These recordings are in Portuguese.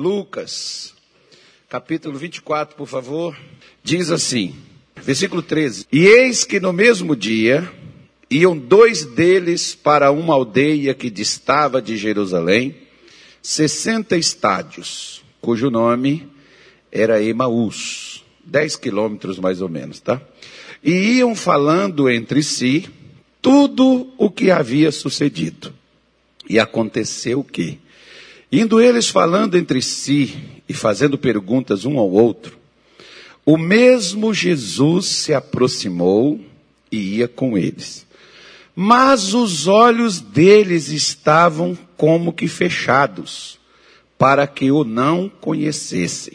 Lucas, capítulo 24, por favor, diz assim, versículo 13: E eis que no mesmo dia iam dois deles para uma aldeia que distava de Jerusalém, sessenta estádios, cujo nome era Emaús, dez quilômetros mais ou menos, tá? E iam falando entre si tudo o que havia sucedido. E aconteceu que, indo eles falando entre si e fazendo perguntas um ao outro, o mesmo Jesus se aproximou e ia com eles. Mas os olhos deles estavam como que fechados, para que o não conhecessem.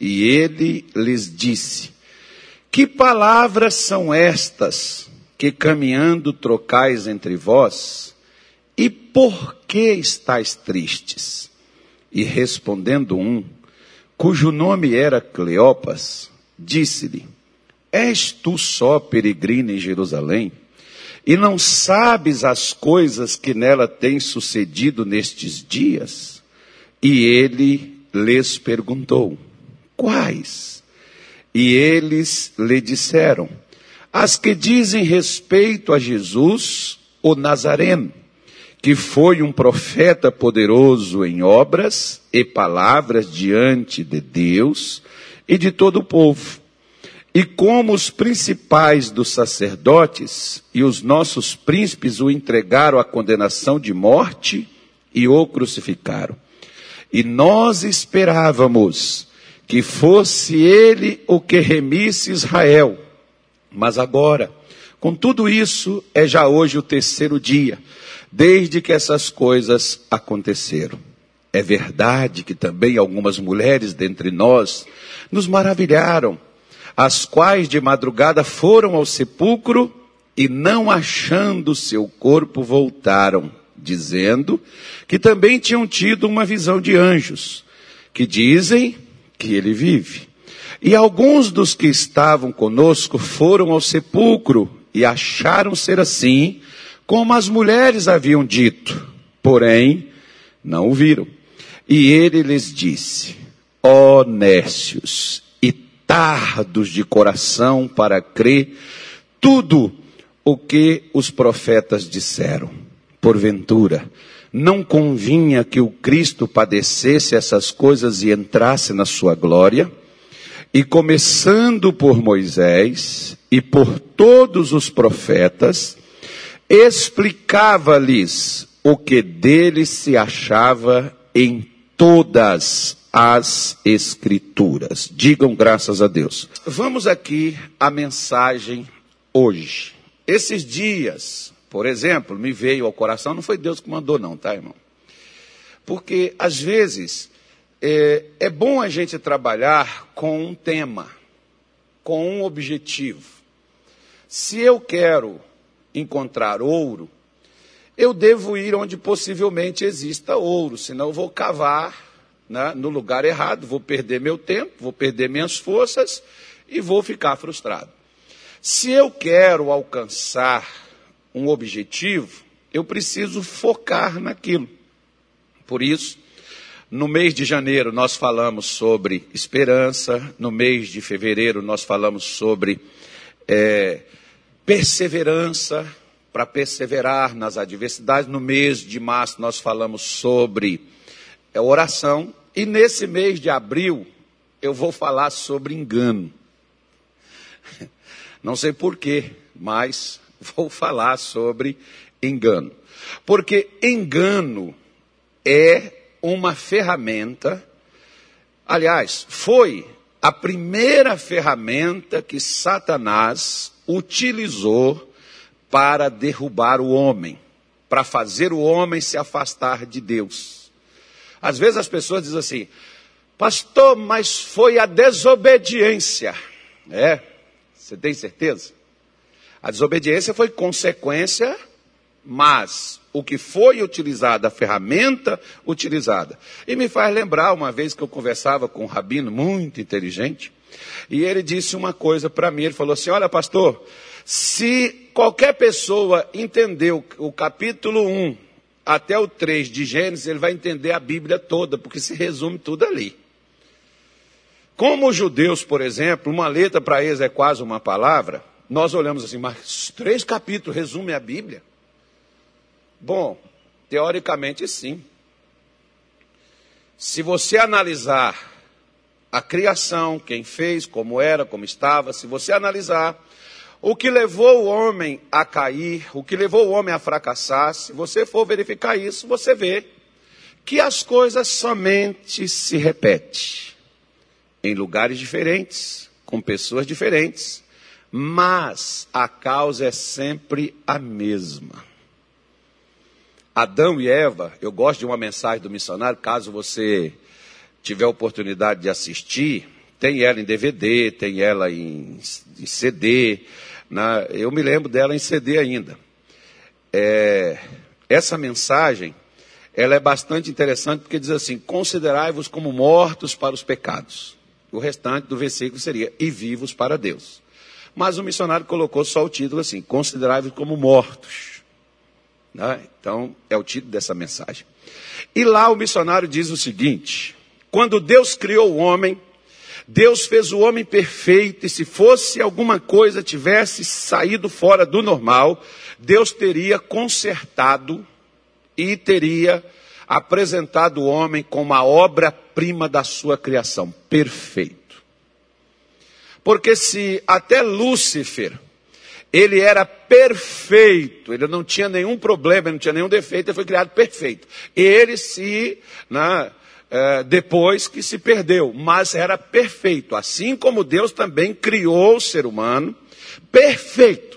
E ele lhes disse: Que palavras são estas que caminhando trocais entre vós? E por que estáis tristes? E respondendo um, cujo nome era Cleopas, disse-lhe: És tu só peregrino em Jerusalém? E não sabes as coisas que nela têm sucedido nestes dias? E ele lhes perguntou: Quais? E eles lhe disseram: As que dizem respeito a Jesus, o Nazareno, que foi um profeta poderoso em obras e palavras diante de Deus e de todo o povo. E como os principais dos sacerdotes e os nossos príncipes o entregaram à condenação de morte e o crucificaram. E nós esperávamos que fosse ele o que remisse Israel. Mas agora, com tudo isso, é já hoje o terceiro dia, desde que essas coisas aconteceram. É verdade que também algumas mulheres dentre nós nos maravilharam, as quais de madrugada foram ao sepulcro e não achando seu corpo voltaram, dizendo que também tinham tido uma visão de anjos, que dizem que ele vive. E alguns dos que estavam conosco foram ao sepulcro e acharam ser assim, como as mulheres haviam dito, porém não o viram. E ele lhes disse: Ó nécios e tardos de coração para crer tudo o que os profetas disseram. Porventura, não convinha que o Cristo padecesse essas coisas e entrasse na sua glória? E começando por Moisés e por todos os profetas, explicava-lhes o que dele se achava em todas as Escrituras. Digam graças a Deus. Vamos aqui à mensagem hoje. Esses dias, por exemplo, me veio ao coração, não foi Deus que mandou, não, tá, irmão? Porque, às vezes, é, é bom a gente trabalhar com um tema, com um objetivo. Se eu quero encontrar ouro, eu devo ir onde possivelmente exista ouro, senão eu vou cavar né, no lugar errado, vou perder meu tempo, vou perder minhas forças e vou ficar frustrado. Se eu quero alcançar um objetivo, eu preciso focar naquilo. Por isso, no mês de janeiro nós falamos sobre esperança, no mês de fevereiro nós falamos sobre é, perseverança, para perseverar nas adversidades. No mês de março nós falamos sobre é, oração, e nesse mês de abril eu vou falar sobre engano. Não sei porquê, mas vou falar sobre engano. Porque engano é uma ferramenta, aliás, foi a primeira ferramenta que Satanás utilizou para derrubar o homem, para fazer o homem se afastar de Deus. Às vezes as pessoas dizem assim, pastor, mas foi a desobediência. É, você tem certeza? A desobediência foi consequência, mas o que foi utilizado, a ferramenta utilizada. E me faz lembrar uma vez que eu conversava com um rabino muito inteligente, e ele disse uma coisa para mim, ele falou assim: "Olha, pastor, se qualquer pessoa entendeu o capítulo 1 até o 3 de Gênesis, ele vai entender a Bíblia toda, porque se resume tudo ali. Como os judeus, por exemplo, uma letra para eles é quase uma palavra, nós olhamos assim, mas três capítulos resumem a Bíblia? Bom, teoricamente sim. Se você analisar a criação, quem fez, como era, como estava, se você analisar o que levou o homem a cair, o que levou o homem a fracassar, se você for verificar isso, você vê que as coisas somente se repetem em lugares diferentes, com pessoas diferentes, mas a causa é sempre a mesma. Adão e Eva, eu gosto de uma mensagem do missionário, caso você tiver oportunidade de assistir, tem ela em DVD, tem ela em, em CD, na, eu me lembro dela em CD ainda. É, essa mensagem, ela é bastante interessante porque diz assim: considerai-vos como mortos para os pecados. O restante do versículo seria: e vivos para Deus. Mas o missionário colocou só o título assim: considerai-vos como mortos. Né? Então, é o título dessa mensagem. E lá o missionário diz o seguinte: quando Deus criou o homem, Deus fez o homem perfeito, e se fosse alguma coisa tivesse saído fora do normal, Deus teria consertado e teria apresentado o homem como a obra-prima da sua criação, perfeito. Porque se até Lúcifer, ele era perfeito, ele não tinha nenhum problema, ele não tinha nenhum defeito, ele foi criado perfeito. Ele se, né, é, depois que se perdeu, mas era perfeito, assim como Deus também criou o ser humano perfeito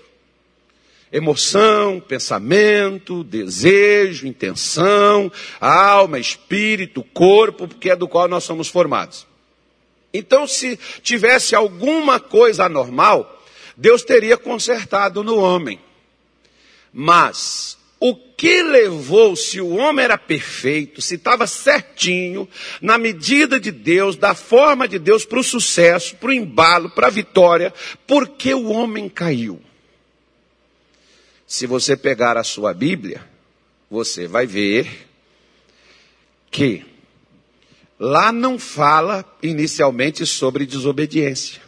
emoção, pensamento, desejo, intenção, alma, espírito, corpo, porque é do qual nós somos formados. Então, se tivesse alguma coisa anormal, Deus teria consertado no homem. Mas o que levou, se o homem era perfeito, se estava certinho, na medida de Deus, da forma de Deus, para o sucesso, para o embalo, para a vitória, por que o homem caiu? Se você pegar a sua Bíblia, você vai ver que lá não fala inicialmente sobre desobediência.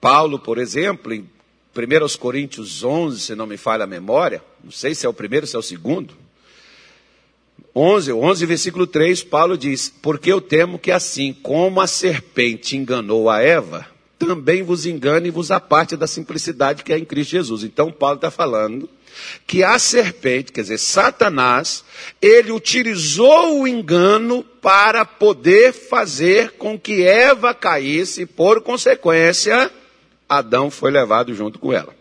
Paulo, por exemplo, em 1 Coríntios 11, se não me falha a memória, não sei se é o primeiro ou se é o segundo, 11, 11, versículo 3, Paulo diz: Porque eu temo que assim como a serpente enganou a Eva, também vos engane e vos aparte da simplicidade que é em Cristo Jesus. Então, Paulo está falando que a serpente, quer dizer, Satanás, ele utilizou o engano para poder fazer com que Eva caísse, e por consequência, Adão foi levado junto com ela.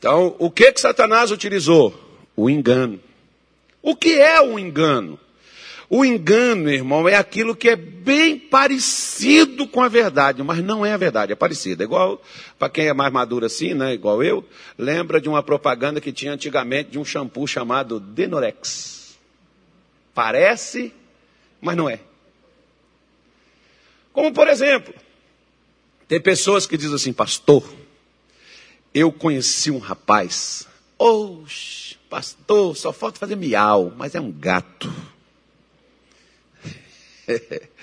Então, o que que Satanás utilizou? O engano. O que é o engano? O engano, irmão, é aquilo que é bem parecido com a verdade, mas não é a verdade, é parecido. É igual, para quem é mais maduro assim, né, igual eu, lembra de uma propaganda que tinha antigamente de um shampoo chamado Denorex. Parece, mas não é. Como por exemplo, tem pessoas que dizem assim, pastor, eu conheci um rapaz, oxe, pastor, só falta fazer miau, mas é um gato.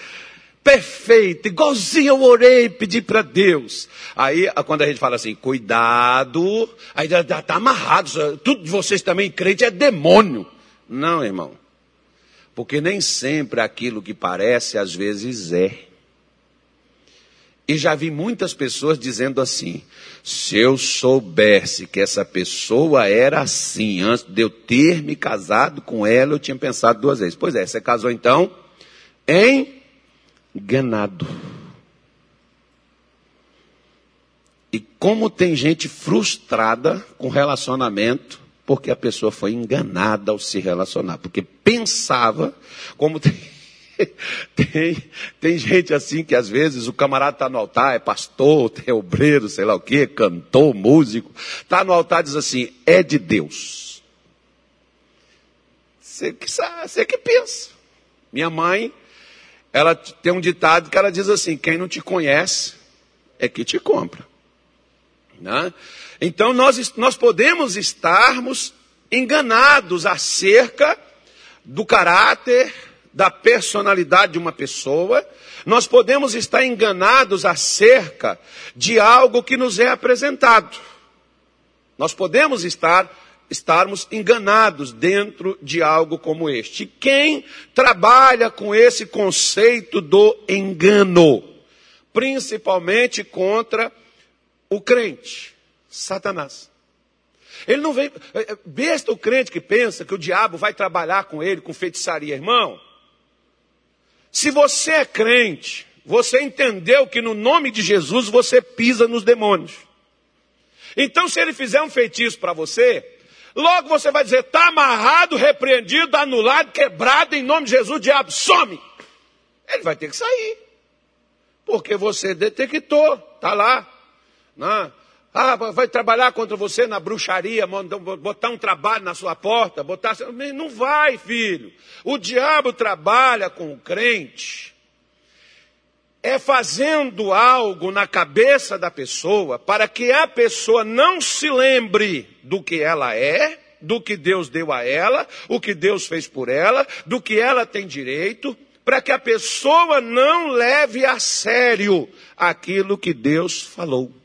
Perfeito, igualzinho eu orei, pedi para Deus. Aí, quando a gente fala assim, cuidado, aí já está amarrado, tudo de vocês também crente é demônio. Não, irmão. Porque nem sempre aquilo que parece, às vezes é. E já vi muitas pessoas dizendo assim: se eu soubesse que essa pessoa era assim, antes de eu ter me casado com ela, eu tinha pensado duas vezes. Pois é, você casou então? enganado. E como tem gente frustrada com relacionamento, porque a pessoa foi enganada ao se relacionar, porque pensava, como tem, tem, tem gente assim que às vezes o camarada está no altar, é pastor, é obreiro, sei lá o que, cantor, músico, está no altar e diz assim, é de Deus. Você que, sabe, você que pensa. Minha mãe ela tem um ditado que ela diz assim: quem não te conhece é que te compra. Né? Então nós, nós podemos estarmos enganados acerca do caráter, da personalidade de uma pessoa, nós podemos estar enganados acerca de algo que nos é apresentado. Nós podemos estar estarmos enganados dentro de algo como este. Quem trabalha com esse conceito do engano, principalmente contra o crente, Satanás. Ele não vem. É, é, besta o crente que pensa que o diabo vai trabalhar com ele com feitiçaria, irmão. Se você é crente, você entendeu que no nome de Jesus você pisa nos demônios. Então, se ele fizer um feitiço para você, logo você vai dizer: está amarrado, repreendido, anulado, quebrado, em nome de Jesus, diabo, some. Ele vai ter que sair. Porque você detectou, está lá. Não, né? Ah, vai trabalhar contra você na bruxaria, botar um trabalho na sua porta, botar. Não vai, filho. O diabo trabalha com o crente. É fazendo algo na cabeça da pessoa para que a pessoa não se lembre do que ela é, do que Deus deu a ela, o que Deus fez por ela, do que ela tem direito, para que a pessoa não leve a sério aquilo que Deus falou.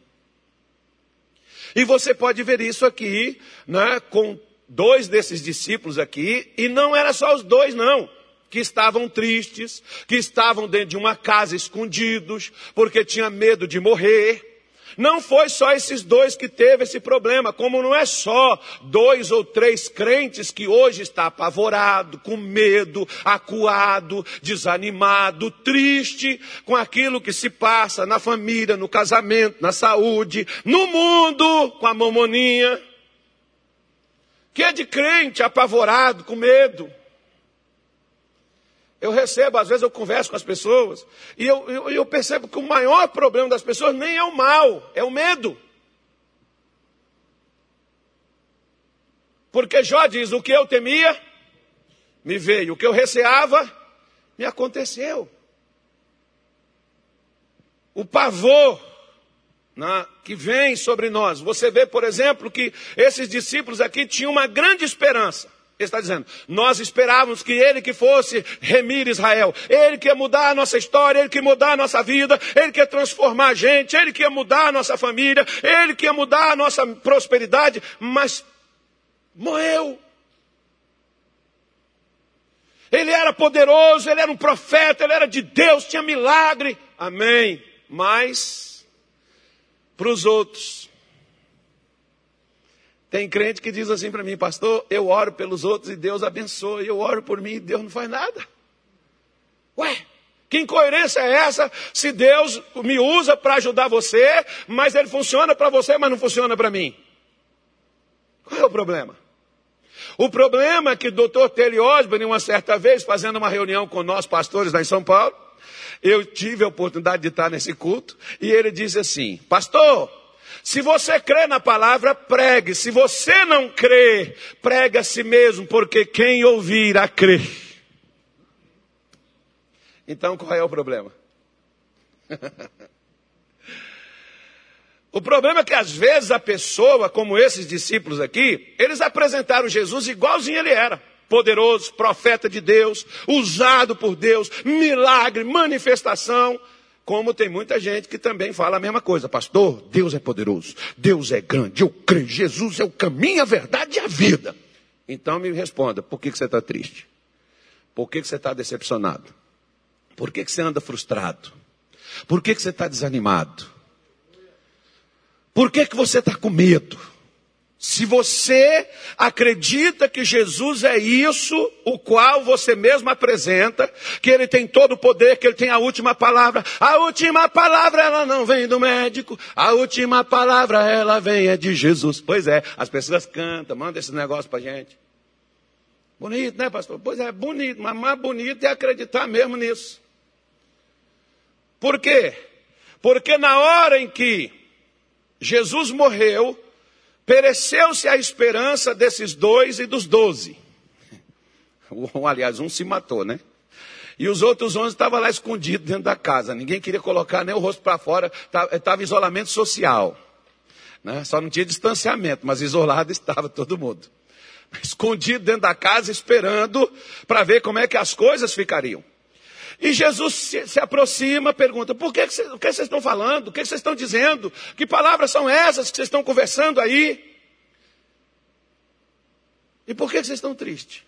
E você pode ver isso aqui, né, com dois desses discípulos aqui, e não era só os dois, não. Que estavam tristes, que estavam dentro de uma casa escondidos, porque tinha medo de morrer. Não foi só esses dois que teve esse problema, como não é só dois ou três crentes que hoje está apavorado, com medo, acuado, desanimado, triste com aquilo que se passa na família, no casamento, na saúde, no mundo, com a mamoninha. Que é de crente apavorado, com medo. Eu recebo, às vezes eu converso com as pessoas, e eu, eu, eu, percebo que o maior problema das pessoas nem é o mal, é o medo. Porque Jó diz: o que eu temia, me veio, o que eu receava, me aconteceu. O pavor né, que vem sobre nós. Você vê, por exemplo, que esses discípulos aqui tinham uma grande esperança. Ele está dizendo, nós esperávamos que ele que fosse remir Israel, ele que ia mudar a nossa história, ele que ia mudar a nossa vida, ele que ia transformar a gente, ele que ia mudar a nossa família, ele que ia mudar a nossa prosperidade, mas morreu. Ele era poderoso, ele era um profeta, ele era de Deus, tinha milagre. Amém. Mas, para os outros, tem crente que diz assim para mim, pastor, eu oro pelos outros e Deus abençoa, eu oro por mim e Deus não faz nada. Ué, que incoerência é essa se Deus me usa para ajudar você, mas ele funciona para você, mas não funciona para mim? Qual é o problema? O problema é que o doutor Terry Osborne, uma certa vez, fazendo uma reunião com nós pastores lá em São Paulo, eu tive a oportunidade de estar nesse culto, e ele disse assim, pastor, se você crê na palavra, pregue. Se você não crê, pregue a si mesmo, porque quem ouvir a crer. Então qual é o problema? o problema é que às vezes a pessoa, como esses discípulos aqui, eles apresentaram Jesus igualzinho ele era. Poderoso, profeta de Deus, usado por Deus, milagre, manifestação. Como tem muita gente que também fala a mesma coisa, pastor, Deus é poderoso, Deus é grande, eu creio, Jesus é o caminho, a verdade e a vida. Então me responda, por que, que você está triste? Por que, que você está decepcionado? Por que, que você anda frustrado? Por que, que você está desanimado? Por que, que você está com medo? Se você acredita que Jesus é isso, o qual você mesmo apresenta, que ele tem todo o poder, que ele tem a última palavra, a última palavra ela não vem do médico, a última palavra ela vem é de Jesus. Pois é, as pessoas cantam, mandam esses negócios pra gente. Bonito, né, pastor? Pois é, bonito, mas mais bonito é acreditar mesmo nisso. Por quê? Porque na hora em que Jesus morreu, Pereceu-se a esperança desses dois e dos doze. Aliás, um se matou, né? E os outros onze estavam lá escondidos dentro da casa. Ninguém queria colocar nem o rosto para fora. Estava isolamento social. Né? Só não tinha distanciamento, mas isolado estava todo mundo. escondido dentro da casa, esperando para ver como é que as coisas ficariam. E Jesus se, se aproxima, pergunta: por que, que, que vocês estão falando? O que vocês estão dizendo? Que palavras são essas que vocês estão conversando aí? E por que, que vocês estão tristes?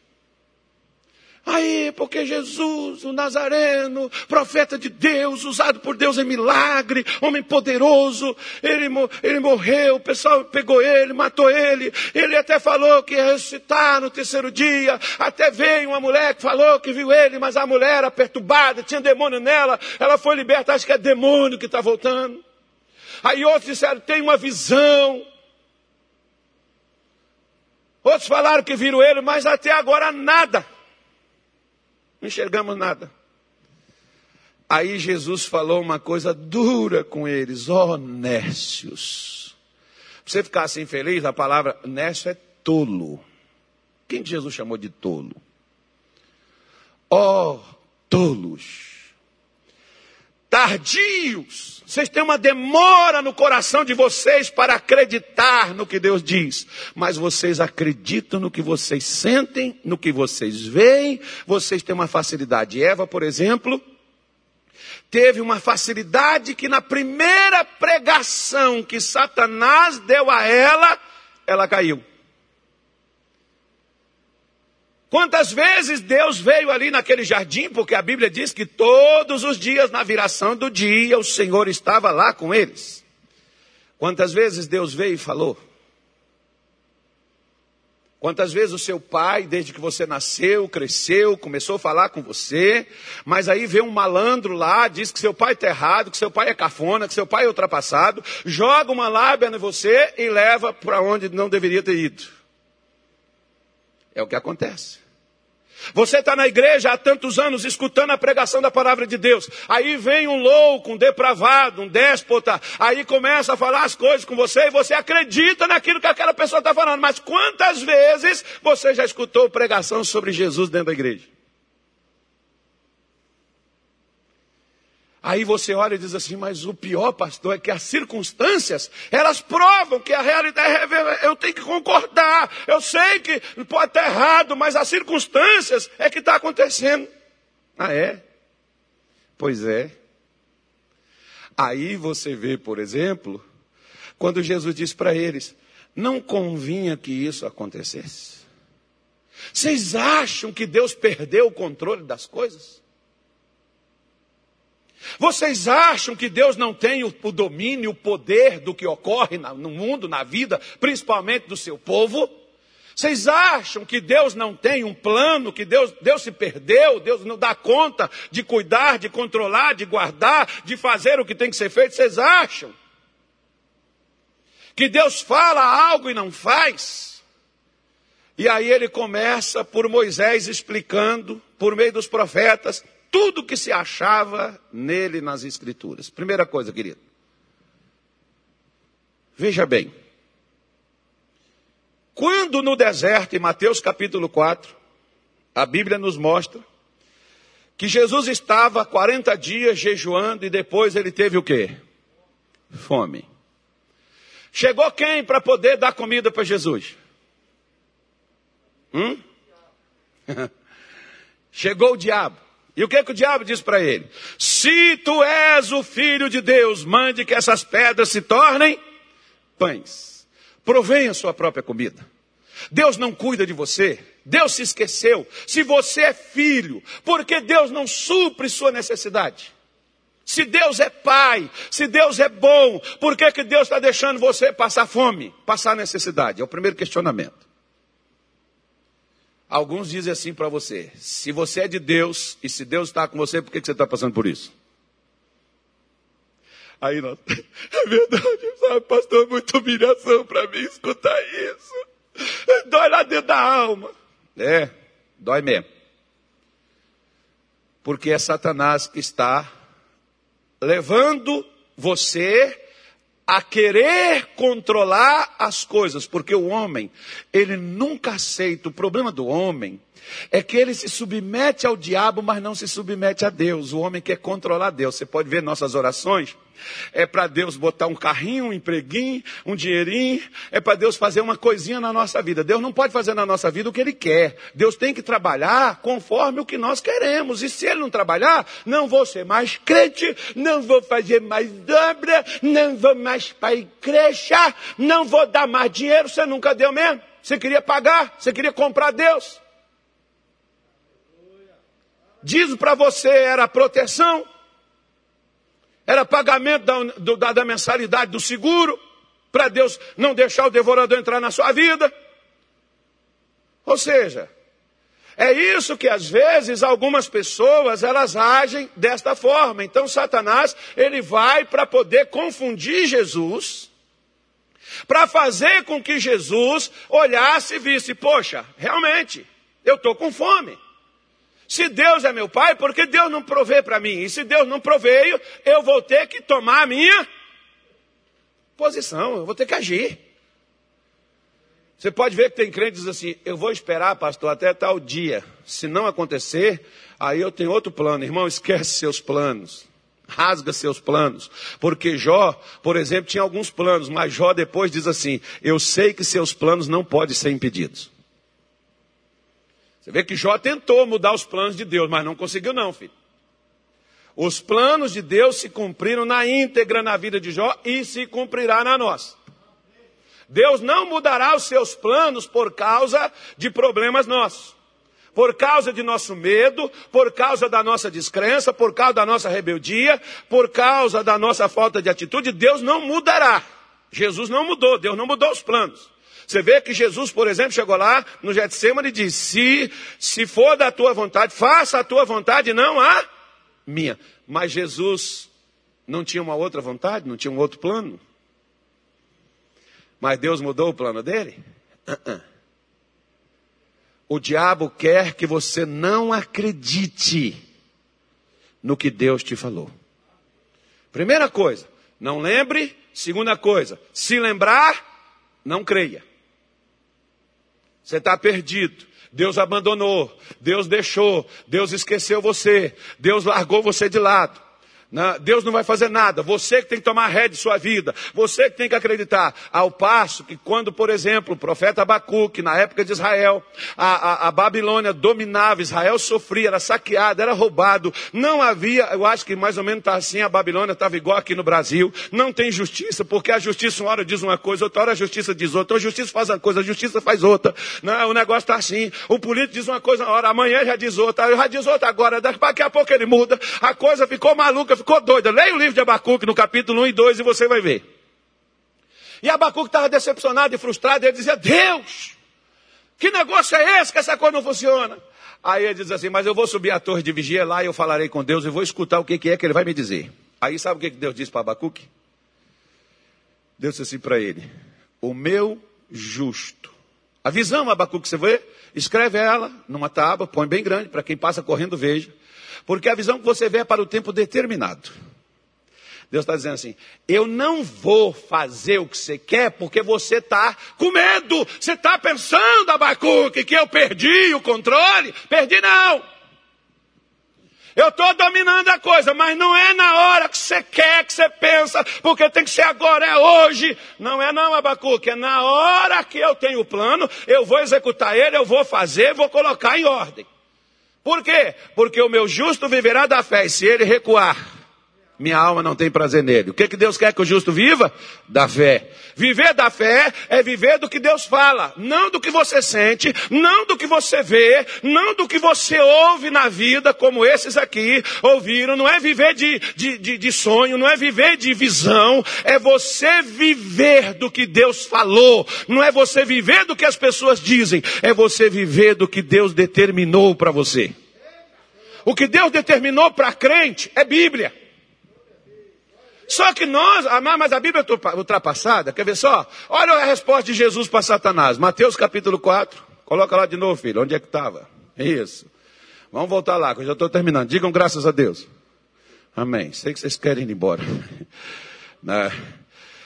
Aí, porque Jesus, o Nazareno, profeta de Deus, usado por Deus em milagre, homem poderoso, ele, ele morreu, o pessoal pegou ele, matou ele, ele até falou que ia ressuscitar no terceiro dia, até veio uma mulher que falou que viu ele, mas a mulher era perturbada, tinha demônio nela, ela foi liberta, acho que é demônio que está voltando. Aí outros disseram, tem uma visão. Outros falaram que viram ele, mas até agora nada. Não enxergamos nada. Aí Jesus falou uma coisa dura com eles, ó oh, nécios. Pra você ficar assim feliz, a palavra nécio é tolo. Quem Jesus chamou de tolo? Ó oh, tolos tardios. Vocês têm uma demora no coração de vocês para acreditar no que Deus diz. Mas vocês acreditam no que vocês sentem, no que vocês veem. Vocês têm uma facilidade. Eva, por exemplo, teve uma facilidade que na primeira pregação que Satanás deu a ela, ela caiu. Quantas vezes Deus veio ali naquele jardim, porque a Bíblia diz que todos os dias, na viração do dia, o Senhor estava lá com eles. Quantas vezes Deus veio e falou? Quantas vezes o seu pai, desde que você nasceu, cresceu, começou a falar com você, mas aí vê um malandro lá, diz que seu pai está errado, que seu pai é cafona, que seu pai é ultrapassado, joga uma lábia em você e leva para onde não deveria ter ido. É o que acontece. Você está na igreja há tantos anos escutando a pregação da palavra de Deus. Aí vem um louco, um depravado, um déspota. Aí começa a falar as coisas com você e você acredita naquilo que aquela pessoa está falando. Mas quantas vezes você já escutou pregação sobre Jesus dentro da igreja? Aí você olha e diz assim, mas o pior, pastor, é que as circunstâncias, elas provam que a realidade é eu tenho que concordar. Eu sei que pode estar errado, mas as circunstâncias é que está acontecendo. Ah, é? Pois é. Aí você vê, por exemplo, quando Jesus diz para eles, não convinha que isso acontecesse. Vocês acham que Deus perdeu o controle das coisas? Vocês acham que Deus não tem o, o domínio, o poder do que ocorre na, no mundo, na vida, principalmente do seu povo? Vocês acham que Deus não tem um plano, que Deus, Deus se perdeu, Deus não dá conta de cuidar, de controlar, de guardar, de fazer o que tem que ser feito? Vocês acham que Deus fala algo e não faz? E aí ele começa por Moisés explicando, por meio dos profetas, tudo que se achava nele nas Escrituras. Primeira coisa, querido. Veja bem. Quando no deserto, em Mateus capítulo 4, a Bíblia nos mostra que Jesus estava 40 dias jejuando e depois ele teve o quê? Fome. Chegou quem para poder dar comida para Jesus? Hum? Chegou o diabo. E o que, que o diabo diz para ele? Se tu és o filho de Deus, mande que essas pedras se tornem pães. Provenha a sua própria comida. Deus não cuida de você. Deus se esqueceu. Se você é filho, por que Deus não supre sua necessidade? Se Deus é pai, se Deus é bom, por que, que Deus está deixando você passar fome, passar necessidade? É o primeiro questionamento. Alguns dizem assim para você: se você é de Deus e se Deus está com você, por que, que você está passando por isso? Aí nós, é verdade, sabe, pastor, muita humilhação para mim escutar isso. Dói lá dentro da alma. É, dói mesmo. Porque é Satanás que está levando você a querer controlar as coisas, porque o homem, ele nunca aceita. O problema do homem é que ele se submete ao diabo, mas não se submete a Deus. O homem quer controlar Deus. Você pode ver nossas orações. É para Deus botar um carrinho, um empreguinho, um dinheirinho. É para Deus fazer uma coisinha na nossa vida. Deus não pode fazer na nossa vida o que Ele quer. Deus tem que trabalhar conforme o que nós queremos. E se Ele não trabalhar, não vou ser mais crente, não vou fazer mais obra, não vou mais para a igreja, não vou dar mais dinheiro. Você nunca deu mesmo? Você queria pagar? Você queria comprar Deus? Diz para você era proteção, era pagamento da, da, da mensalidade do seguro, para Deus não deixar o devorador entrar na sua vida. Ou seja, é isso que às vezes algumas pessoas elas agem desta forma. Então Satanás, ele vai para poder confundir Jesus, para fazer com que Jesus olhasse e visse, poxa, realmente, eu estou com fome. Se Deus é meu pai, por que Deus não provê para mim? E se Deus não proveio, eu vou ter que tomar a minha posição, eu vou ter que agir. Você pode ver que tem crente que diz assim: eu vou esperar, pastor, até tal dia. Se não acontecer, aí eu tenho outro plano. Irmão, esquece seus planos. Rasga seus planos. Porque Jó, por exemplo, tinha alguns planos, mas Jó depois diz assim: Eu sei que seus planos não podem ser impedidos. Você vê que Jó tentou mudar os planos de Deus, mas não conseguiu não, filho. Os planos de Deus se cumpriram na íntegra na vida de Jó e se cumprirá na nossa. Deus não mudará os seus planos por causa de problemas nossos. Por causa de nosso medo, por causa da nossa descrença, por causa da nossa rebeldia, por causa da nossa falta de atitude, Deus não mudará. Jesus não mudou, Deus não mudou os planos. Você vê que Jesus, por exemplo, chegou lá no Getsemane e disse: se, se for da tua vontade, faça a tua vontade, não a minha. Mas Jesus não tinha uma outra vontade, não tinha um outro plano. Mas Deus mudou o plano dele? Uh -uh. O diabo quer que você não acredite no que Deus te falou. Primeira coisa, não lembre. Segunda coisa, se lembrar, não creia. Você está perdido. Deus abandonou, Deus deixou, Deus esqueceu você, Deus largou você de lado. Deus não vai fazer nada. Você que tem que tomar ré de sua vida. Você que tem que acreditar. Ao passo que quando, por exemplo, o profeta Abacuque, na época de Israel, a, a, a Babilônia dominava, Israel sofria, era saqueado, era roubado. Não havia, eu acho que mais ou menos está assim, a Babilônia estava igual aqui no Brasil. Não tem justiça, porque a justiça uma hora diz uma coisa, outra hora a justiça diz outra. A justiça faz uma coisa, a justiça faz outra. Não, o negócio está assim. O político diz uma coisa uma hora, amanhã já diz outra, já diz outra agora, daqui a pouco ele muda. A coisa ficou maluca, ficou doida. Leia o livro de Abacuque no capítulo 1 e 2 e você vai ver. E Abacuque estava decepcionado e frustrado, e ele dizia: Deus, que negócio é esse que essa coisa não funciona? Aí ele diz assim: Mas eu vou subir à torre de vigia lá e eu falarei com Deus e vou escutar o que, é que ele vai me dizer. Aí sabe o que, que Deus disse para Abacuque? Deus disse assim para ele: O meu justo. A visão, Abacuque, você vê? Escreve ela numa tábua, põe bem grande, para quem passa correndo veja. Porque a visão que você vê é para o tempo determinado. Deus está dizendo assim: eu não vou fazer o que você quer porque você está com medo. Você está pensando, Abacuque, que eu perdi o controle? Perdi não. Eu estou dominando a coisa, mas não é na hora que você quer, que você pensa, porque tem que ser agora, é hoje. Não é não, Abacuque, é na hora que eu tenho o plano, eu vou executar ele, eu vou fazer, vou colocar em ordem. Por quê? Porque o meu justo viverá da fé, e se ele recuar, minha alma não tem prazer nele. O que, que Deus quer que o justo viva? Da fé. Viver da fé é viver do que Deus fala, não do que você sente, não do que você vê, não do que você ouve na vida, como esses aqui ouviram. Não é viver de, de, de, de sonho, não é viver de visão, é você viver do que Deus falou. Não é você viver do que as pessoas dizem, é você viver do que Deus determinou para você. O que Deus determinou para crente é Bíblia. Só que nós, mas a Bíblia é ultrapassada, quer ver só? Olha a resposta de Jesus para Satanás. Mateus capítulo 4. Coloca lá de novo, filho. Onde é que estava? Isso. Vamos voltar lá, que eu já estou terminando. Digam graças a Deus. Amém. Sei que vocês querem ir embora. Né?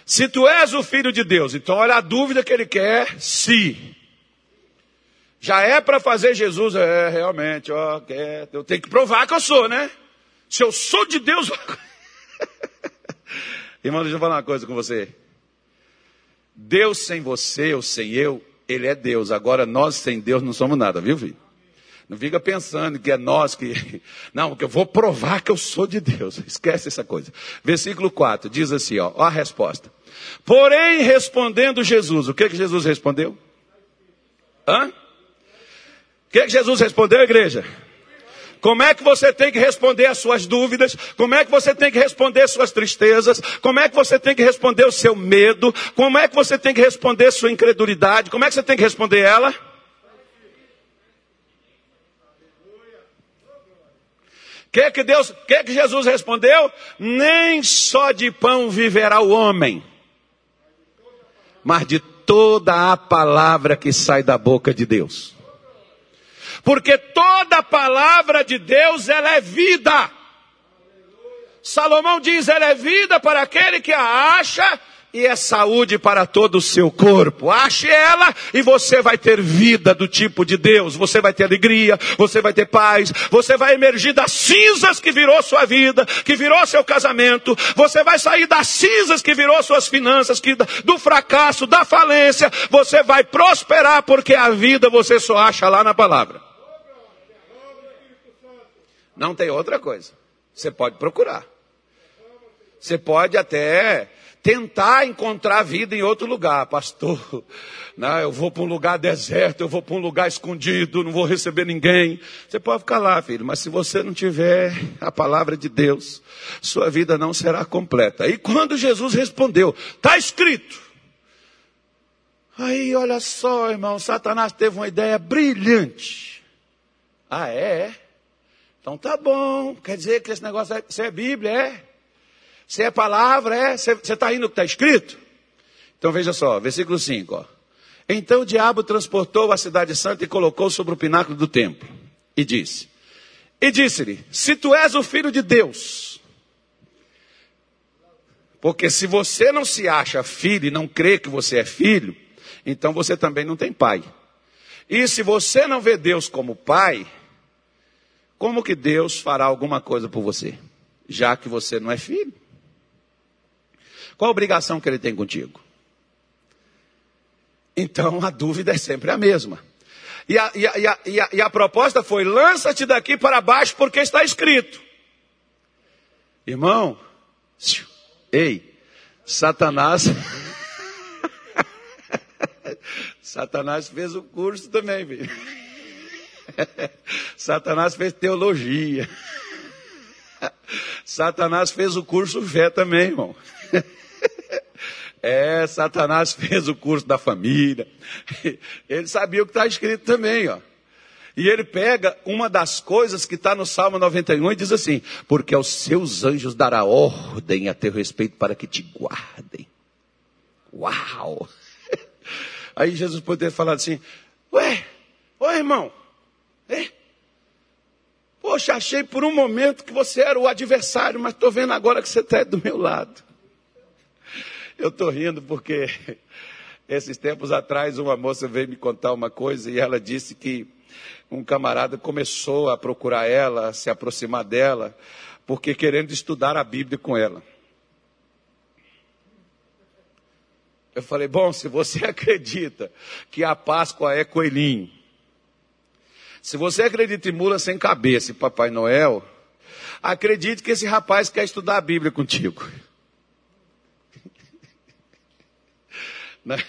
Se tu és o filho de Deus, então olha a dúvida que ele quer, se. Já é para fazer Jesus, é realmente, ó, eu tenho que provar que eu sou, né? Se eu sou de Deus. Irmão, deixa eu falar uma coisa com você. Deus sem você ou sem eu, Ele é Deus. Agora nós sem Deus não somos nada, viu, filho? Não fica pensando que é nós que. Não, que eu vou provar que eu sou de Deus. Esquece essa coisa. Versículo 4 diz assim: ó, ó a resposta. Porém, respondendo Jesus, o que, que Jesus respondeu? Hã? O que, que Jesus respondeu, igreja? Como é que você tem que responder as suas dúvidas? Como é que você tem que responder suas tristezas? Como é que você tem que responder o seu medo? Como é que você tem que responder sua incredulidade? Como é que você tem que responder ela? que que Deus, que que Jesus respondeu? Nem só de pão viverá o homem, mas de toda a palavra que sai da boca de Deus. Porque toda palavra de Deus ela é vida. Salomão diz, ela é vida para aquele que a acha e é saúde para todo o seu corpo. Ache ela e você vai ter vida do tipo de Deus. Você vai ter alegria, você vai ter paz, você vai emergir das cinzas que virou sua vida, que virou seu casamento. Você vai sair das cinzas que virou suas finanças, que do fracasso, da falência. Você vai prosperar porque a vida você só acha lá na palavra. Não tem outra coisa. Você pode procurar. Você pode até tentar encontrar vida em outro lugar, pastor. Não, eu vou para um lugar deserto, eu vou para um lugar escondido, não vou receber ninguém. Você pode ficar lá, filho, mas se você não tiver a palavra de Deus, sua vida não será completa. E quando Jesus respondeu, está escrito. Aí, olha só, irmão, Satanás teve uma ideia brilhante. Ah, é? Então tá bom, quer dizer que esse negócio é, é Bíblia, é? Se é palavra, é? Você está indo o que está escrito? Então veja só, versículo 5. Ó. Então o diabo transportou a cidade santa e colocou sobre o pináculo do templo. E disse: E disse-lhe: Se tu és o filho de Deus. Porque se você não se acha filho e não crê que você é filho, então você também não tem pai. E se você não vê Deus como pai, como que Deus fará alguma coisa por você? Já que você não é filho. Qual a obrigação que ele tem contigo? Então a dúvida é sempre a mesma. E a, e a, e a, e a, e a proposta foi: lança-te daqui para baixo, porque está escrito. Irmão, ei, Satanás. Satanás fez o curso também, filho. Satanás fez teologia. Satanás fez o curso fé também, irmão. É, Satanás fez o curso da família. Ele sabia o que está escrito também, ó. E ele pega uma das coisas que está no Salmo 91 e diz assim: Porque aos seus anjos dará ordem a teu respeito para que te guardem. Uau! Aí Jesus poderia falar assim: Ué, ô irmão? Poxa, achei por um momento que você era o adversário, mas estou vendo agora que você está do meu lado. Eu estou rindo porque esses tempos atrás uma moça veio me contar uma coisa e ela disse que um camarada começou a procurar ela, a se aproximar dela, porque querendo estudar a Bíblia com ela. Eu falei, bom, se você acredita que a Páscoa é coelhinho, se você acredita em mula sem cabeça e Papai Noel, acredite que esse rapaz quer estudar a Bíblia contigo. Né?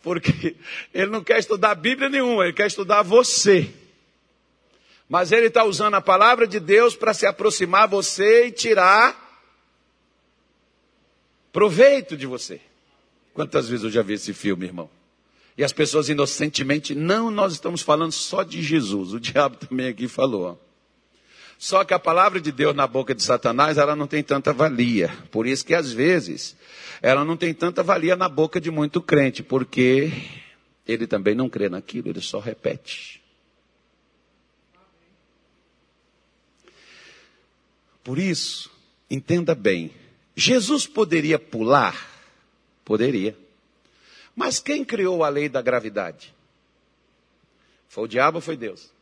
Porque ele não quer estudar Bíblia nenhuma, ele quer estudar você. Mas ele está usando a palavra de Deus para se aproximar você e tirar proveito de você. Quantas vezes eu já vi esse filme, irmão? E as pessoas inocentemente, não, nós estamos falando só de Jesus. O diabo também aqui falou. Só que a palavra de Deus na boca de Satanás, ela não tem tanta valia. Por isso que às vezes ela não tem tanta valia na boca de muito crente, porque ele também não crê naquilo, ele só repete. Por isso, entenda bem, Jesus poderia pular? Poderia. Mas quem criou a lei da gravidade? Foi o diabo ou foi Deus?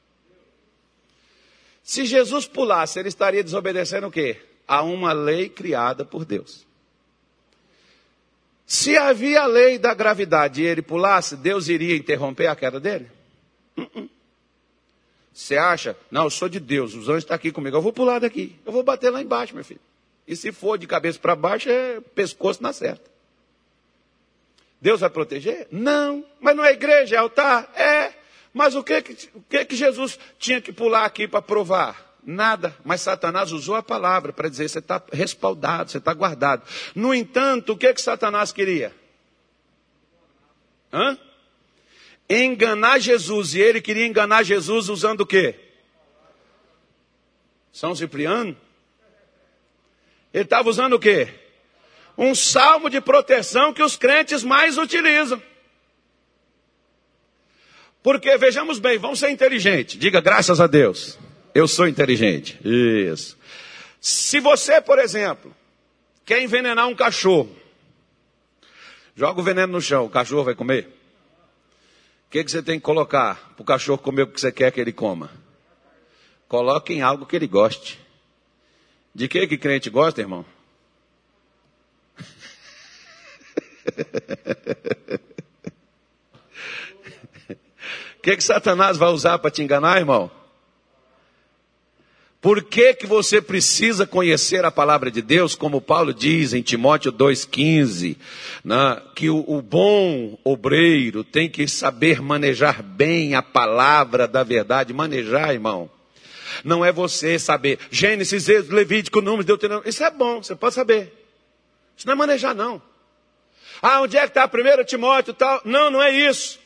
Se Jesus pulasse, ele estaria desobedecendo o quê? A uma lei criada por Deus. Se havia a lei da gravidade e ele pulasse, Deus iria interromper a queda dele? Uh-uh. Você acha? Não, eu sou de Deus, os anjos estão aqui comigo. Eu vou pular daqui. Eu vou bater lá embaixo, meu filho. E se for de cabeça para baixo, é pescoço na certa. Deus vai proteger? Não. Mas não é igreja, é altar? É. Mas o que, o que, que Jesus tinha que pular aqui para provar? Nada. Mas Satanás usou a palavra para dizer: você está respaldado, você está guardado. No entanto, o que, que Satanás queria? Hã? Enganar Jesus. E ele queria enganar Jesus usando o quê? São Cipriano? Ele estava usando o quê? Um salmo de proteção que os crentes mais utilizam. Porque, vejamos bem, vamos ser inteligentes. Diga graças a Deus. Eu sou inteligente. Isso. Se você, por exemplo, quer envenenar um cachorro, joga o veneno no chão, o cachorro vai comer? O que, que você tem que colocar para o cachorro comer o que você quer que ele coma? Coloque em algo que ele goste. De que que crente gosta, irmão? O que que Satanás vai usar para te enganar, irmão? Por que, que você precisa conhecer a palavra de Deus, como Paulo diz em Timóteo 2,15, né, que o, o bom obreiro tem que saber manejar bem a palavra da verdade. Manejar, irmão, não é você saber Gênesis, Levítico, Números, Deuteronômio. Isso é bom, você pode saber. Isso não é manejar, não. Ah, onde é que está primeiro Timóteo tal? Não, não é isso.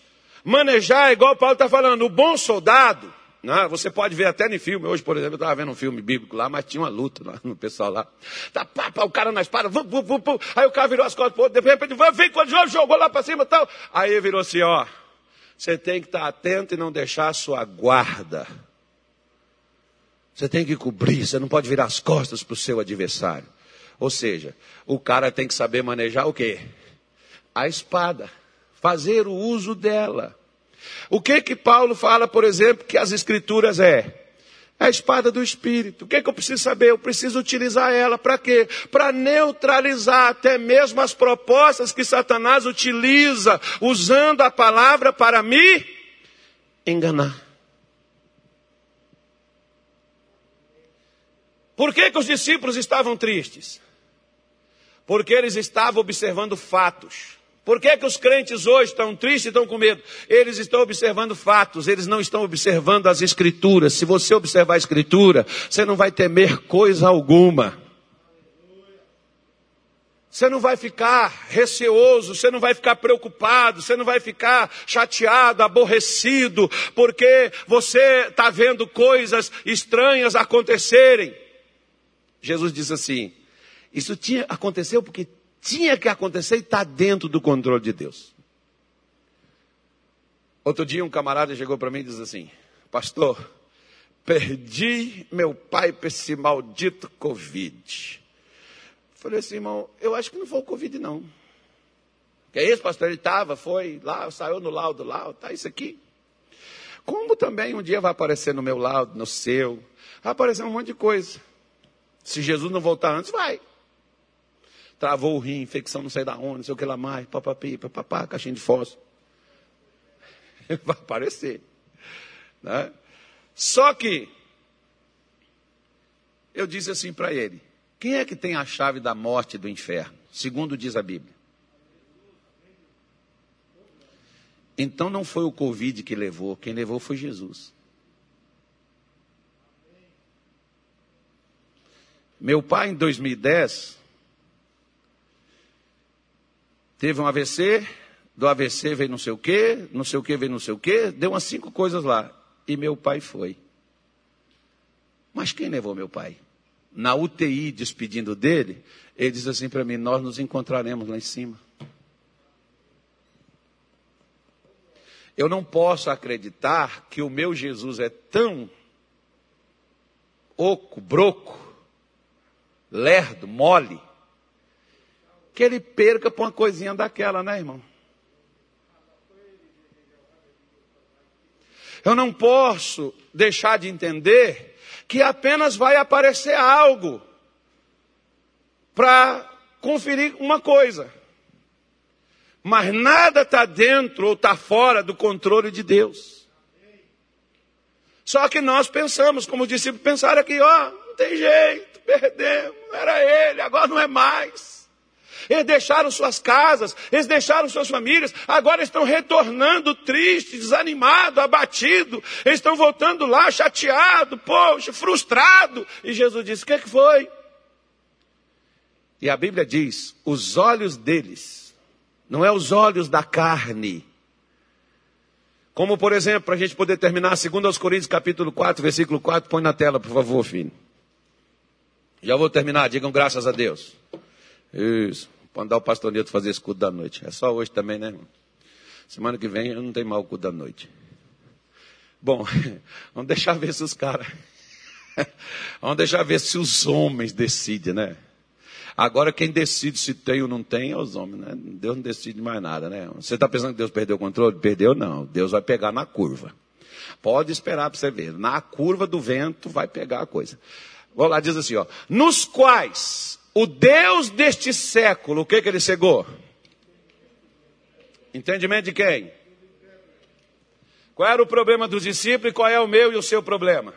Manejar é igual o Paulo está falando. O bom soldado, né, você pode ver até no filme. Hoje, por exemplo, eu estava vendo um filme bíblico lá, mas tinha uma luta lá, no pessoal lá. Tá, pá, pá, o cara na espada, vum, vum, vum, vum. aí o cara virou as costas pro outro, de repente, vem, quando jogou, jogou lá para cima tal. Aí virou assim, ó. Você tem que estar tá atento e não deixar a sua guarda você tem que cobrir, você não pode virar as costas para o seu adversário. Ou seja, o cara tem que saber manejar o quê? A espada. Fazer o uso dela. O que que Paulo fala, por exemplo, que as escrituras é? É a espada do Espírito. O que, que eu preciso saber? Eu preciso utilizar ela para quê? Para neutralizar até mesmo as propostas que Satanás utiliza, usando a palavra para me enganar. Por que, que os discípulos estavam tristes? Porque eles estavam observando fatos. Por que, que os crentes hoje estão tristes e estão com medo? Eles estão observando fatos, eles não estão observando as escrituras. Se você observar a escritura, você não vai temer coisa alguma. Você não vai ficar receoso, você não vai ficar preocupado, você não vai ficar chateado, aborrecido, porque você está vendo coisas estranhas acontecerem. Jesus disse assim: Isso tinha, aconteceu porque tinha que acontecer e está dentro do controle de Deus. Outro dia um camarada chegou para mim e disse assim: Pastor, perdi meu pai para esse maldito Covid. Falei assim, irmão, eu acho que não foi o Covid, não. Que é isso, pastor? Ele estava, foi lá, saiu no laudo lá, tá isso aqui. Como também um dia vai aparecer no meu laudo, no seu, vai aparecer um monte de coisa. Se Jesus não voltar antes, vai. Travou o rim, infecção não sei da onde, não sei o que lá mais, papapi, papapá, caixinha de fósforo. Vai aparecer. Né? Só que, eu disse assim para ele: quem é que tem a chave da morte do inferno? Segundo diz a Bíblia. Então não foi o Covid que levou, quem levou foi Jesus. Meu pai, em 2010, teve um AVC, do AVC veio não sei o quê, não sei o quê veio não sei o quê, deu umas cinco coisas lá. E meu pai foi. Mas quem levou meu pai? Na UTI, despedindo dele, ele diz assim para mim: Nós nos encontraremos lá em cima. Eu não posso acreditar que o meu Jesus é tão oco, broco, lerdo, mole, que ele perca por uma coisinha daquela, né, irmão? Eu não posso deixar de entender que apenas vai aparecer algo para conferir uma coisa. Mas nada está dentro ou está fora do controle de Deus. Só que nós pensamos, como os discípulos pensaram aqui, ó, não tem jeito, perdemos, era ele, agora não é mais. Eles deixaram suas casas, eles deixaram suas famílias, agora estão retornando tristes, desanimados, abatidos. Eles estão voltando lá chateado, poxa, frustrado. E Jesus disse: O que, que foi? E a Bíblia diz: os olhos deles, não é os olhos da carne. Como, por exemplo, para a gente poder terminar, segundo aos Coríntios, capítulo 4, versículo 4, põe na tela, por favor, filho. Já vou terminar, digam graças a Deus. Isso. Pode dar o pastor Nilton fazer esse culto da noite. É só hoje também, né? Semana que vem eu não tenho mal o culto da noite. Bom, vamos deixar ver se os caras. vamos deixar ver se os homens decidem, né? Agora quem decide se tem ou não tem é os homens, né? Deus não decide mais nada, né? Você está pensando que Deus perdeu o controle? Perdeu não. Deus vai pegar na curva. Pode esperar para você ver. Na curva do vento vai pegar a coisa. Vou lá, diz assim, ó. Nos quais o Deus deste século, o que, que ele cegou? Entendimento de quem? Qual era o problema dos discípulos e qual é o meu e o seu problema?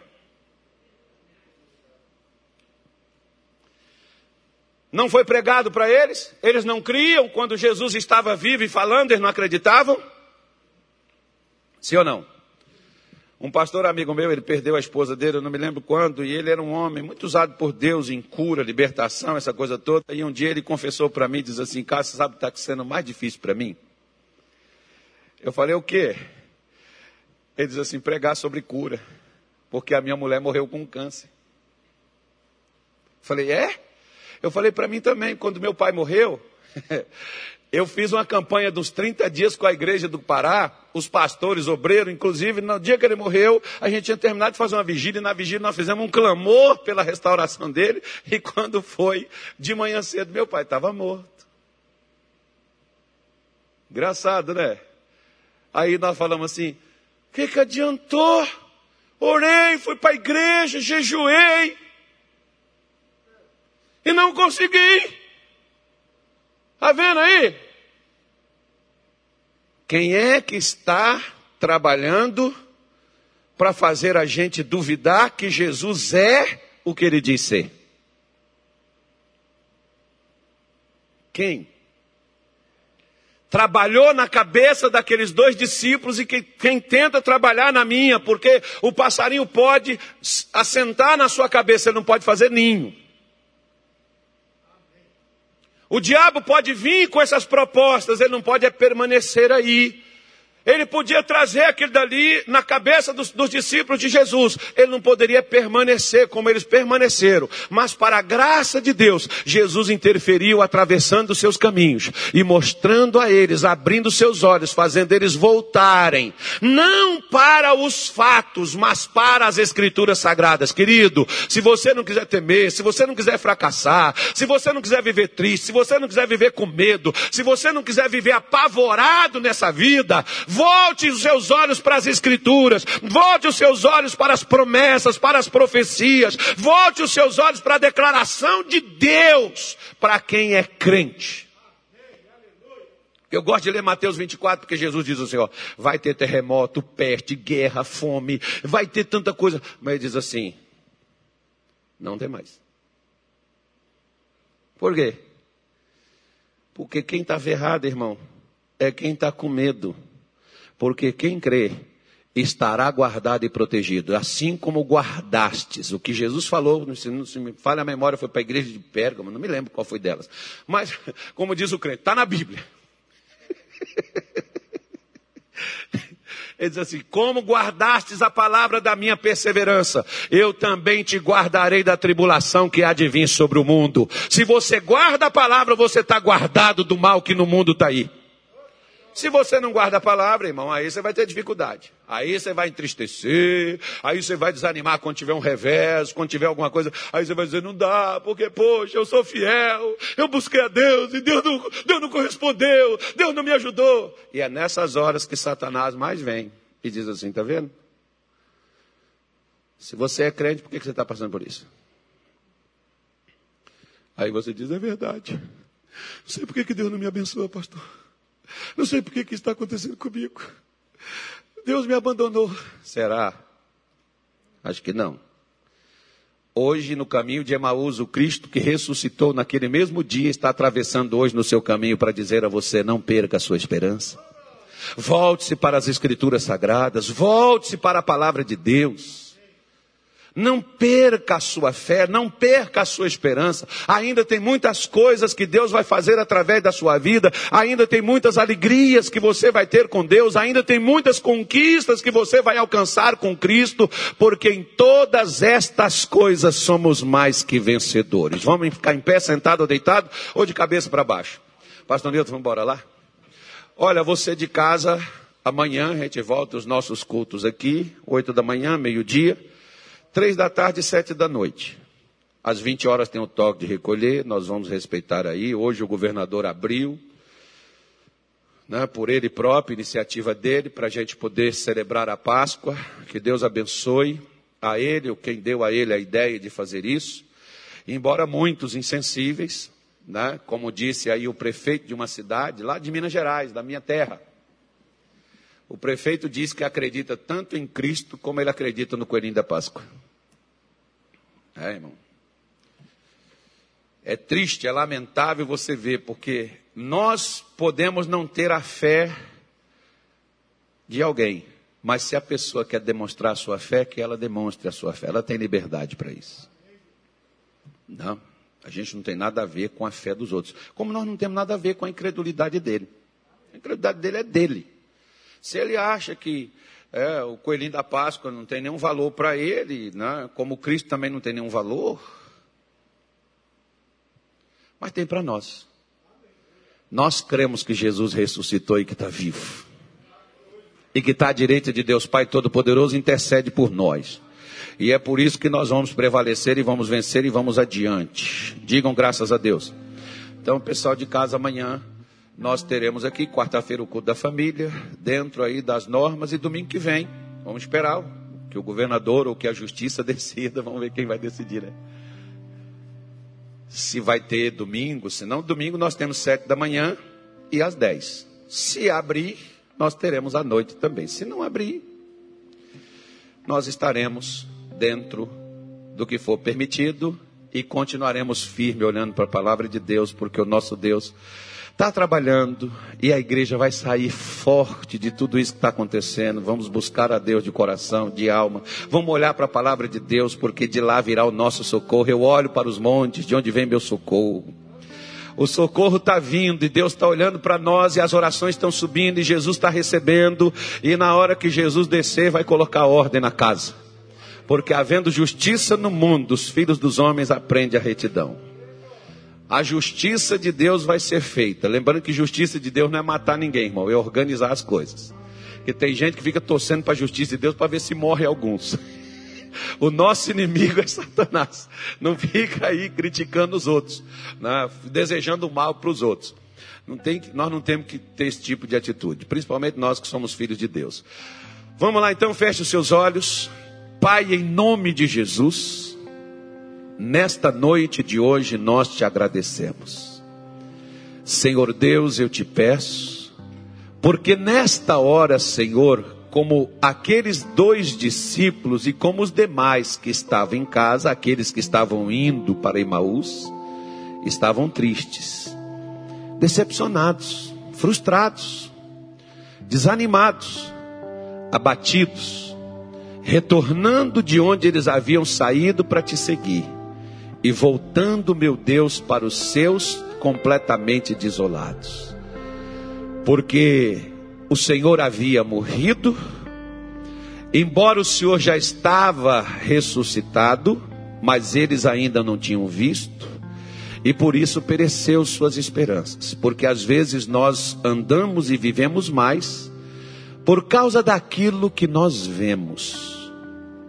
Não foi pregado para eles? Eles não criam quando Jesus estava vivo e falando, eles não acreditavam? Sim ou não? Um pastor amigo meu, ele perdeu a esposa dele, eu não me lembro quando, e ele era um homem muito usado por Deus em cura, libertação, essa coisa toda. E um dia ele confessou para mim, diz assim, cara, você sabe que está sendo mais difícil para mim? Eu falei, o quê? Ele diz assim, pregar sobre cura, porque a minha mulher morreu com câncer. Eu falei, é? Eu falei para mim também, quando meu pai morreu, Eu fiz uma campanha dos 30 dias com a igreja do Pará, os pastores, obreiros, inclusive, no dia que ele morreu, a gente tinha terminado de fazer uma vigília, e na vigília nós fizemos um clamor pela restauração dele, e quando foi de manhã cedo, meu pai estava morto. Engraçado, né? Aí nós falamos assim: o que, que adiantou? Orei, fui para a igreja, jejuei, e não consegui. Está vendo aí? Quem é que está trabalhando para fazer a gente duvidar que Jesus é o que ele diz ser? Quem? Trabalhou na cabeça daqueles dois discípulos e que, quem tenta trabalhar na minha, porque o passarinho pode assentar na sua cabeça, ele não pode fazer ninho. O diabo pode vir com essas propostas, ele não pode permanecer aí. Ele podia trazer aquilo dali na cabeça dos, dos, discípulos de Jesus. Ele não poderia permanecer como eles permaneceram. Mas para a graça de Deus, Jesus interferiu atravessando seus caminhos e mostrando a eles, abrindo seus olhos, fazendo eles voltarem. Não para os fatos, mas para as escrituras sagradas. Querido, se você não quiser temer, se você não quiser fracassar, se você não quiser viver triste, se você não quiser viver com medo, se você não quiser viver apavorado nessa vida, Volte os seus olhos para as Escrituras. Volte os seus olhos para as promessas, para as profecias. Volte os seus olhos para a declaração de Deus para quem é crente. Eu gosto de ler Mateus 24, porque Jesus diz assim: ó, vai ter terremoto, peste, guerra, fome, vai ter tanta coisa. Mas ele diz assim: não tem mais. Por quê? Porque quem está ferrado, irmão, é quem está com medo. Porque quem crê estará guardado e protegido, assim como guardastes. O que Jesus falou, se não me falha a memória, foi para a igreja de Pérgamo, não me lembro qual foi delas. Mas, como diz o crente, está na Bíblia. Ele diz assim: Como guardastes a palavra da minha perseverança, eu também te guardarei da tribulação que há de vir sobre o mundo. Se você guarda a palavra, você está guardado do mal que no mundo está aí. Se você não guarda a palavra, irmão, aí você vai ter dificuldade. Aí você vai entristecer, aí você vai desanimar quando tiver um revés, quando tiver alguma coisa. Aí você vai dizer, não dá, porque, poxa, eu sou fiel, eu busquei a Deus e Deus não, Deus não correspondeu, Deus não me ajudou. E é nessas horas que Satanás mais vem e diz assim, tá vendo? Se você é crente, por que você está passando por isso? Aí você diz, é verdade. Não sei por que, que Deus não me abençoa, pastor. Não sei por que, que está acontecendo comigo. Deus me abandonou. Será? Acho que não. Hoje, no caminho de Emaús, o Cristo que ressuscitou naquele mesmo dia está atravessando hoje no seu caminho para dizer a você: não perca a sua esperança. Volte-se para as Escrituras Sagradas, volte-se para a palavra de Deus. Não perca a sua fé, não perca a sua esperança. Ainda tem muitas coisas que Deus vai fazer através da sua vida, ainda tem muitas alegrias que você vai ter com Deus, ainda tem muitas conquistas que você vai alcançar com Cristo, porque em todas estas coisas somos mais que vencedores. Vamos ficar em pé, sentado ou deitado, ou de cabeça para baixo? Pastor Nilton, vamos embora lá? Olha, você de casa, amanhã a gente volta os nossos cultos aqui, oito da manhã, meio-dia. Três da tarde e sete da noite. Às 20 horas tem o toque de recolher, nós vamos respeitar aí. Hoje o governador abriu, né, por ele próprio, iniciativa dele, para a gente poder celebrar a Páscoa. Que Deus abençoe a ele, ou quem deu a ele a ideia de fazer isso. Embora muitos insensíveis, né, como disse aí o prefeito de uma cidade, lá de Minas Gerais, da minha terra. O prefeito diz que acredita tanto em Cristo como ele acredita no coelhinho da Páscoa. É, irmão. É triste, é lamentável você ver, porque nós podemos não ter a fé de alguém, mas se a pessoa quer demonstrar a sua fé, que ela demonstre a sua fé. Ela tem liberdade para isso. Não, a gente não tem nada a ver com a fé dos outros. Como nós não temos nada a ver com a incredulidade dele. A incredulidade dele é dele. Se ele acha que é, o coelhinho da Páscoa não tem nenhum valor para ele, né? como Cristo também não tem nenhum valor. Mas tem para nós. Nós cremos que Jesus ressuscitou e que está vivo. E que está à direita de Deus Pai Todo-Poderoso intercede por nós. E é por isso que nós vamos prevalecer e vamos vencer e vamos adiante. Digam graças a Deus. Então, pessoal de casa, amanhã nós teremos aqui quarta-feira o culto da família, dentro aí das normas, e domingo que vem, vamos esperar que o governador ou que a justiça decida, vamos ver quem vai decidir, né? Se vai ter domingo, se não, domingo nós temos sete da manhã e às dez. Se abrir, nós teremos à noite também. Se não abrir, nós estaremos dentro do que for permitido e continuaremos firme olhando para a palavra de Deus, porque o nosso Deus está trabalhando e a igreja vai sair forte de tudo isso que está acontecendo. Vamos buscar a Deus de coração, de alma. Vamos olhar para a palavra de Deus, porque de lá virá o nosso socorro. Eu olho para os montes, de onde vem meu socorro. O socorro está vindo e Deus está olhando para nós e as orações estão subindo e Jesus está recebendo. E na hora que Jesus descer, vai colocar ordem na casa. Porque havendo justiça no mundo, os filhos dos homens aprendem a retidão a justiça de Deus vai ser feita. Lembrando que justiça de Deus não é matar ninguém, irmão, é organizar as coisas. Porque tem gente que fica torcendo para a justiça de Deus para ver se morre alguns. O nosso inimigo é Satanás. Não fica aí criticando os outros, né? desejando mal para os outros. Não tem, nós não temos que ter esse tipo de atitude, principalmente nós que somos filhos de Deus. Vamos lá então, feche os seus olhos. Pai, em nome de Jesus nesta noite de hoje nós te agradecemos. Senhor Deus, eu te peço, porque nesta hora, Senhor, como aqueles dois discípulos e como os demais que estavam em casa, aqueles que estavam indo para Emaús, estavam tristes, decepcionados, frustrados, desanimados, abatidos, retornando de onde eles haviam saído para te seguir e voltando, meu Deus, para os seus completamente desolados. Porque o Senhor havia morrido, embora o Senhor já estava ressuscitado, mas eles ainda não tinham visto, e por isso pereceu suas esperanças, porque às vezes nós andamos e vivemos mais por causa daquilo que nós vemos,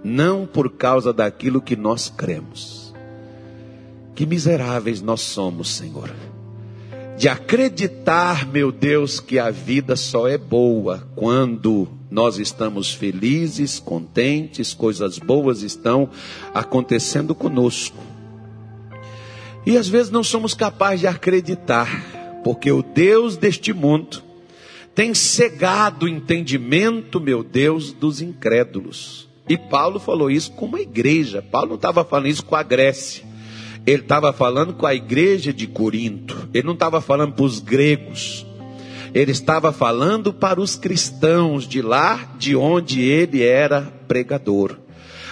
não por causa daquilo que nós cremos. Que miseráveis nós somos, Senhor. De acreditar, meu Deus, que a vida só é boa quando nós estamos felizes, contentes, coisas boas estão acontecendo conosco. E às vezes não somos capazes de acreditar, porque o Deus deste mundo tem cegado o entendimento, meu Deus, dos incrédulos. E Paulo falou isso com uma igreja. Paulo não estava falando isso com a Grécia. Ele estava falando com a igreja de Corinto. Ele não estava falando para os gregos. Ele estava falando para os cristãos de lá de onde ele era pregador.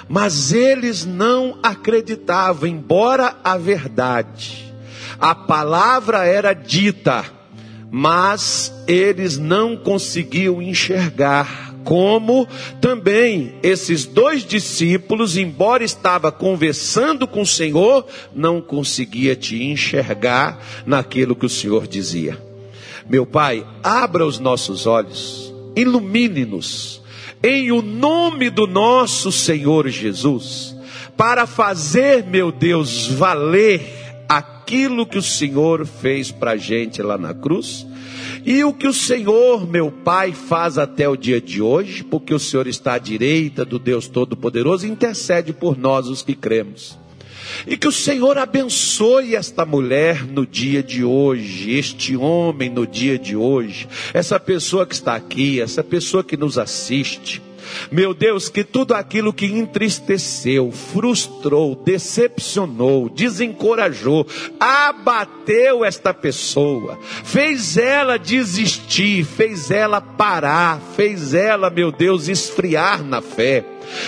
Mas eles não acreditavam, embora a verdade, a palavra era dita, mas eles não conseguiam enxergar como também esses dois discípulos, embora estava conversando com o Senhor, não conseguia te enxergar naquilo que o Senhor dizia. Meu Pai, abra os nossos olhos, ilumine-nos, em o nome do nosso Senhor Jesus, para fazer, meu Deus, valer aquilo que o Senhor fez para a gente lá na cruz e o que o Senhor, meu Pai, faz até o dia de hoje, porque o Senhor está à direita do Deus Todo-Poderoso e intercede por nós, os que cremos. E que o Senhor abençoe esta mulher no dia de hoje, este homem no dia de hoje, essa pessoa que está aqui, essa pessoa que nos assiste. Meu Deus, que tudo aquilo que entristeceu, frustrou, decepcionou, desencorajou, abateu esta pessoa, fez ela desistir, fez ela parar, fez ela, meu Deus, esfriar na fé.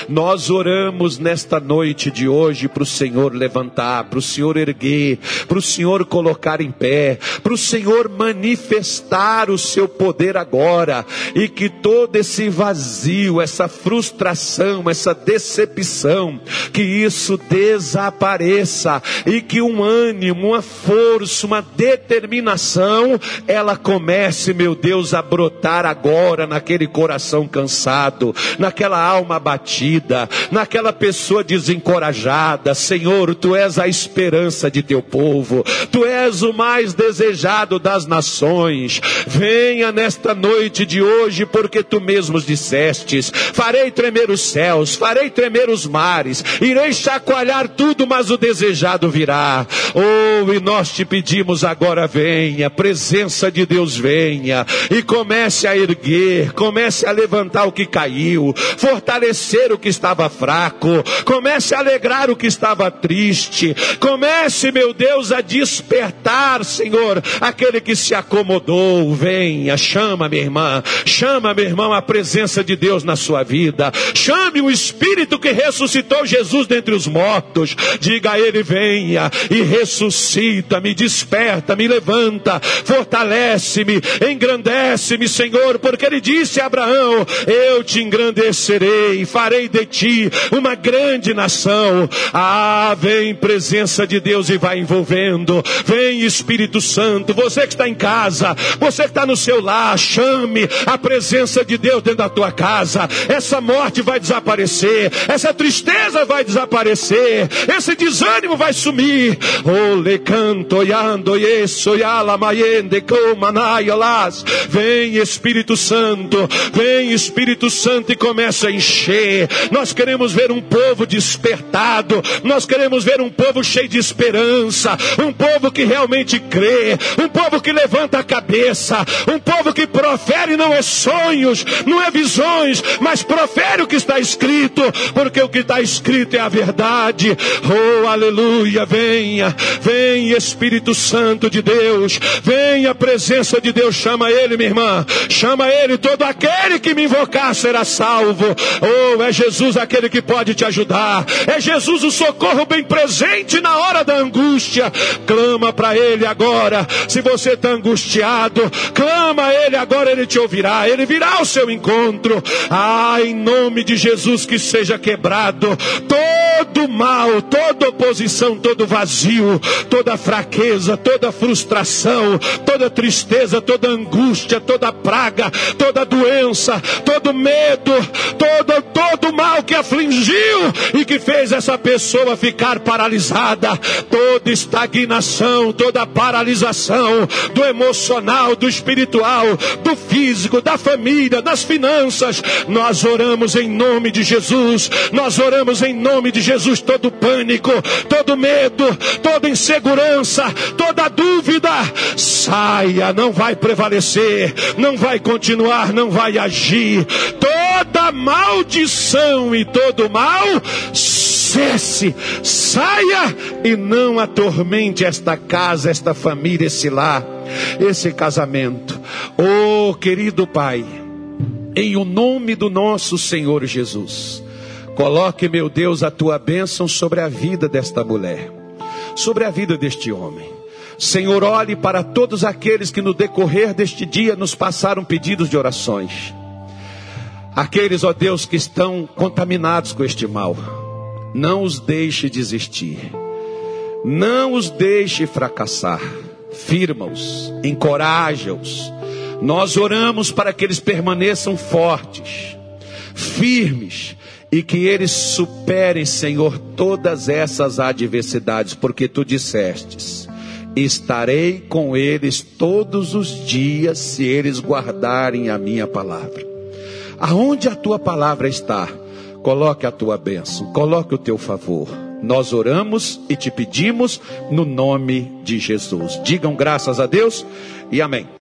Nós oramos nesta noite de hoje para o Senhor levantar, para o Senhor erguer, para o Senhor colocar em pé, para o Senhor manifestar o seu poder agora e que todo esse vazio, essa frustração, essa decepção, que isso desapareça e que um ânimo, uma força, uma determinação, ela comece, meu Deus, a brotar agora naquele coração cansado, naquela alma abatida abatida, naquela pessoa desencorajada. Senhor, tu és a esperança de teu povo, tu és o mais desejado das nações. Venha nesta noite de hoje, porque tu mesmos dissestes: farei tremer os céus, farei tremer os mares, irei chacoalhar tudo, mas o desejado virá. Oh, e nós te pedimos agora, venha, presença de Deus venha, e comece a erguer, comece a levantar o que caiu, fortalecer o que estava fraco, comece a alegrar o que estava triste, comece, meu Deus, a despertar, Senhor, aquele que se acomodou. Venha, chama, minha irmã, chama, meu irmão, a presença de Deus na sua vida, chame o Espírito que ressuscitou Jesus dentre os mortos, diga a Ele: venha e ressuscita, me desperta, me levanta, fortalece-me, engrandece-me, Senhor, porque Ele disse a Abraão: Eu te engrandecerei, farei de ti uma grande nação. Ah, vem presença de Deus e vai envolvendo. Vem Espírito Santo. Você que está em casa, você que está no seu lar, chame a presença de Deus dentro da tua casa. Essa morte vai desaparecer, essa tristeza vai desaparecer, esse desânimo vai sumir. Oh, le canto. Vem Espírito Santo, vem Espírito Santo e começa a encher nós queremos ver um povo despertado, nós queremos ver um povo cheio de esperança, um povo que realmente crê, um povo que levanta a cabeça, um povo que profere não é sonhos, não é visões, mas profere o que está escrito, porque o que está escrito é a verdade. Oh, aleluia, venha, vem Espírito Santo de Deus, venha a presença de Deus, chama ele, minha irmã, chama ele, todo aquele que me invocar será salvo. Oh, é Jesus aquele que pode te ajudar. É Jesus o socorro bem presente na hora da angústia. Clama para Ele agora. Se você está angustiado, clama a Ele agora, Ele te ouvirá. Ele virá ao seu encontro. Ah, em nome de Jesus que seja quebrado todo mal, toda oposição, todo vazio, toda fraqueza, toda frustração, toda tristeza, toda angústia, toda praga, toda doença, todo medo, todo, todo todo mal que afligiu e que fez essa pessoa ficar paralisada, toda estagnação, toda paralisação do emocional, do espiritual, do físico, da família, das finanças, nós oramos em nome de Jesus, nós oramos em nome de Jesus. Todo pânico, todo medo, toda insegurança, toda dúvida, saia, não vai prevalecer, não vai continuar, não vai agir. Toda maldição e todo mal cesse, saia e não atormente esta casa, esta família, esse lar, esse casamento. Oh, querido Pai, em o nome do nosso Senhor Jesus, coloque, meu Deus, a tua bênção sobre a vida desta mulher, sobre a vida deste homem. Senhor, olhe para todos aqueles que no decorrer deste dia nos passaram pedidos de orações. Aqueles, ó Deus, que estão contaminados com este mal. Não os deixe desistir. Não os deixe fracassar. Firma-os, encoraja-os. Nós oramos para que eles permaneçam fortes, firmes e que eles superem, Senhor, todas essas adversidades, porque tu dissestes: estarei com eles todos os dias se eles guardarem a minha palavra. Aonde a tua palavra está, coloque a tua bênção, coloque o teu favor. Nós oramos e te pedimos no nome de Jesus. Digam graças a Deus e amém.